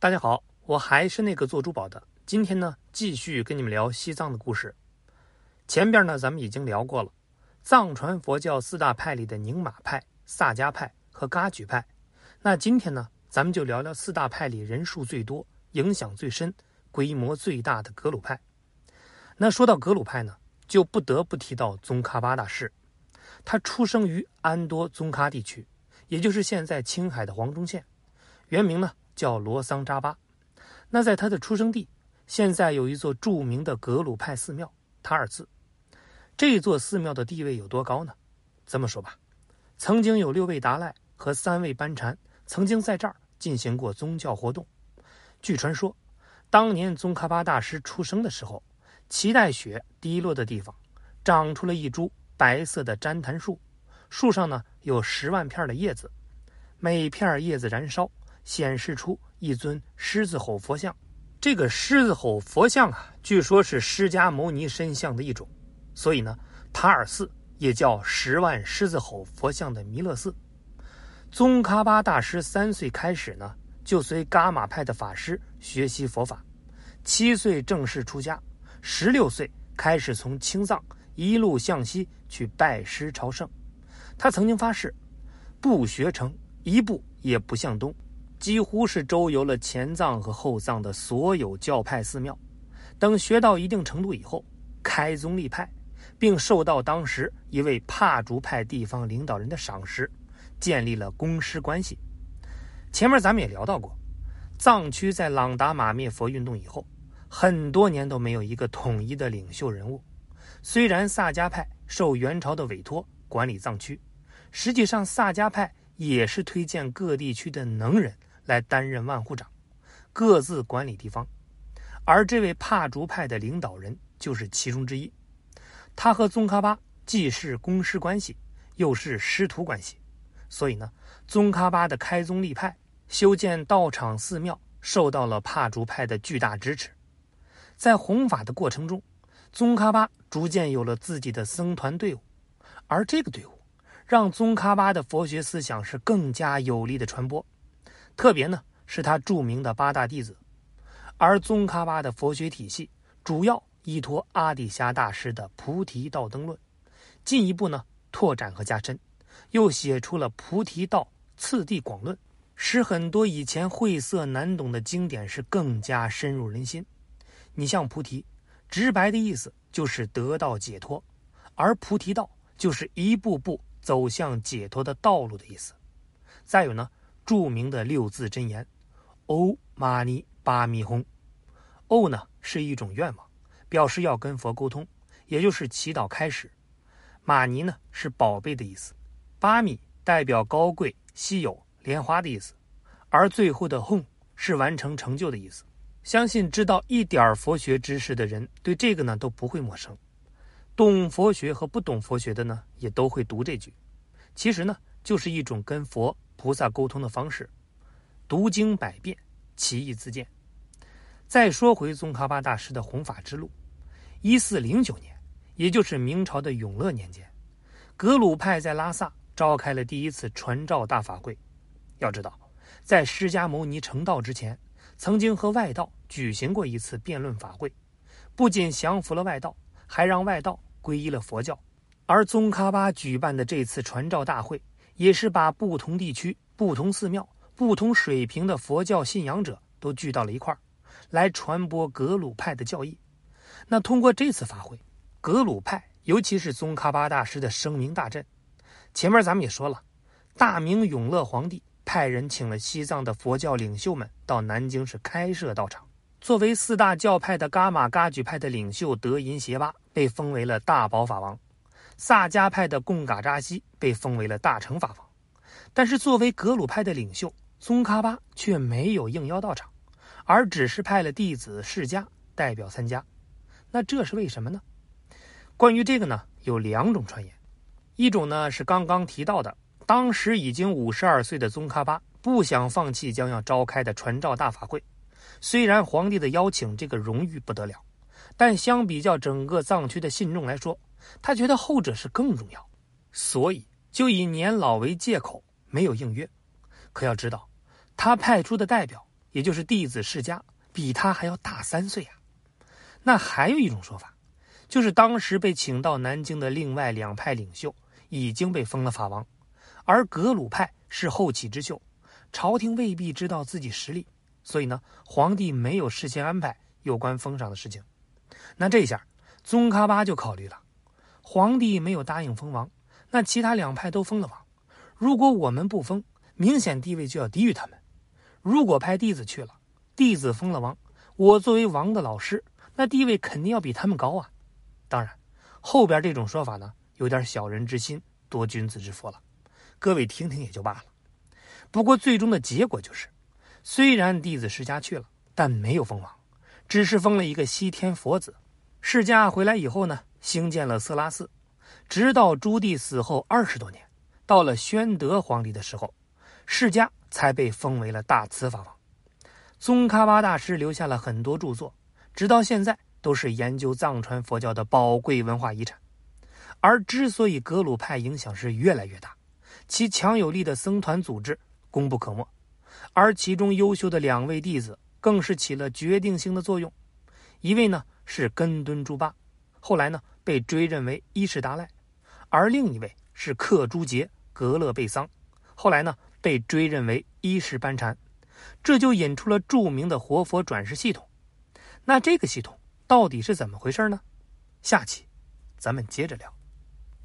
大家好，我还是那个做珠宝的。今天呢，继续跟你们聊西藏的故事。前边呢，咱们已经聊过了藏传佛教四大派里的宁玛派、萨迦派和噶举派。那今天呢，咱们就聊聊四大派里人数最多、影响最深、规模最大的格鲁派。那说到格鲁派呢，就不得不提到宗喀巴大师。他出生于安多宗喀地区，也就是现在青海的黄忠县，原名呢。叫罗桑扎巴，那在他的出生地，现在有一座著名的格鲁派寺庙塔尔寺。这座寺庙的地位有多高呢？这么说吧，曾经有六位达赖和三位班禅曾经在这儿进行过宗教活动。据传说，当年宗喀巴大师出生的时候，脐带血滴落的地方，长出了一株白色的旃檀树，树上呢有十万片的叶子，每片叶子燃烧。显示出一尊狮子吼佛像，这个狮子吼佛像啊，据说是释迦牟尼身像的一种，所以呢，塔尔寺也叫十万狮子吼佛像的弥勒寺。宗喀巴大师三岁开始呢，就随噶玛派的法师学习佛法，七岁正式出家，十六岁开始从青藏一路向西去拜师朝圣。他曾经发誓，不学成一步也不向东。几乎是周游了前藏和后藏的所有教派寺庙，等学到一定程度以后，开宗立派，并受到当时一位帕竹派地方领导人的赏识，建立了公师关系。前面咱们也聊到过，藏区在朗达玛灭佛运动以后，很多年都没有一个统一的领袖人物。虽然萨迦派受元朝的委托管理藏区，实际上萨迦派也是推荐各地区的能人。来担任万户长，各自管理地方，而这位帕竹派的领导人就是其中之一。他和宗喀巴既是公师关系，又是师徒关系，所以呢，宗喀巴的开宗立派、修建道场寺庙，受到了帕竹派的巨大支持。在弘法的过程中，宗喀巴逐渐有了自己的僧团队伍，而这个队伍让宗喀巴的佛学思想是更加有力的传播。特别呢，是他著名的八大弟子，而宗喀巴的佛学体系主要依托阿底峡大师的《菩提道灯论》，进一步呢拓展和加深，又写出了《菩提道次第广论》，使很多以前晦涩难懂的经典是更加深入人心。你像菩提，直白的意思就是得到解脱，而菩提道就是一步步走向解脱的道路的意思。再有呢。著名的六字真言“欧玛尼巴咪吽”，“欧”呢是一种愿望，表示要跟佛沟通，也就是祈祷开始；“玛尼”呢是宝贝的意思，“巴咪”代表高贵、稀有、莲花的意思，而最后的“吽”是完成成就的意思。相信知道一点儿佛学知识的人，对这个呢都不会陌生。懂佛学和不懂佛学的呢，也都会读这句。其实呢，就是一种跟佛。菩萨沟通的方式，读经百遍，其义自见。再说回宗喀巴大师的弘法之路，一四零九年，也就是明朝的永乐年间，格鲁派在拉萨召开了第一次传召大法会。要知道，在释迦牟尼成道之前，曾经和外道举行过一次辩论法会，不仅降服了外道，还让外道皈依了佛教。而宗喀巴举办的这次传召大会。也是把不同地区、不同寺庙、不同水平的佛教信仰者都聚到了一块儿，来传播格鲁派的教义。那通过这次法会，格鲁派尤其是宗喀巴大师的声名大振。前面咱们也说了，大明永乐皇帝派人请了西藏的佛教领袖们到南京市开设道场。作为四大教派的噶玛噶举派的领袖德银邪巴被封为了大宝法王。萨迦派的贡嘎扎西被封为了大乘法王，但是作为格鲁派的领袖，宗喀巴却没有应邀到场，而只是派了弟子释迦代表参加。那这是为什么呢？关于这个呢，有两种传言。一种呢是刚刚提到的，当时已经五十二岁的宗喀巴不想放弃将要召开的传召大法会，虽然皇帝的邀请这个荣誉不得了，但相比较整个藏区的信众来说。他觉得后者是更重要，所以就以年老为借口没有应约。可要知道，他派出的代表也就是弟子释迦，比他还要大三岁啊。那还有一种说法，就是当时被请到南京的另外两派领袖已经被封了法王，而格鲁派是后起之秀，朝廷未必知道自己实力，所以呢，皇帝没有事先安排有关封赏的事情。那这下，宗喀巴就考虑了，皇帝没有答应封王，那其他两派都封了王，如果我们不封，明显地位就要低于他们。如果派弟子去了，弟子封了王，我作为王的老师。那地位肯定要比他们高啊！当然，后边这种说法呢，有点小人之心夺君子之腹了。各位听听也就罢了。不过最终的结果就是，虽然弟子释迦去了，但没有封王，只是封了一个西天佛子。释迦回来以后呢，兴建了色拉寺，直到朱棣死后二十多年，到了宣德皇帝的时候，释迦才被封为了大慈法王。宗喀巴大师留下了很多著作。直到现在都是研究藏传佛教的宝贵文化遗产，而之所以格鲁派影响是越来越大，其强有力的僧团组织功不可没，而其中优秀的两位弟子更是起了决定性的作用。一位呢是根敦朱巴，后来呢被追认为伊势达赖，而另一位是克珠杰格勒贝桑，后来呢被追认为伊势班禅，这就引出了著名的活佛转世系统。那这个系统到底是怎么回事呢？下期咱们接着聊。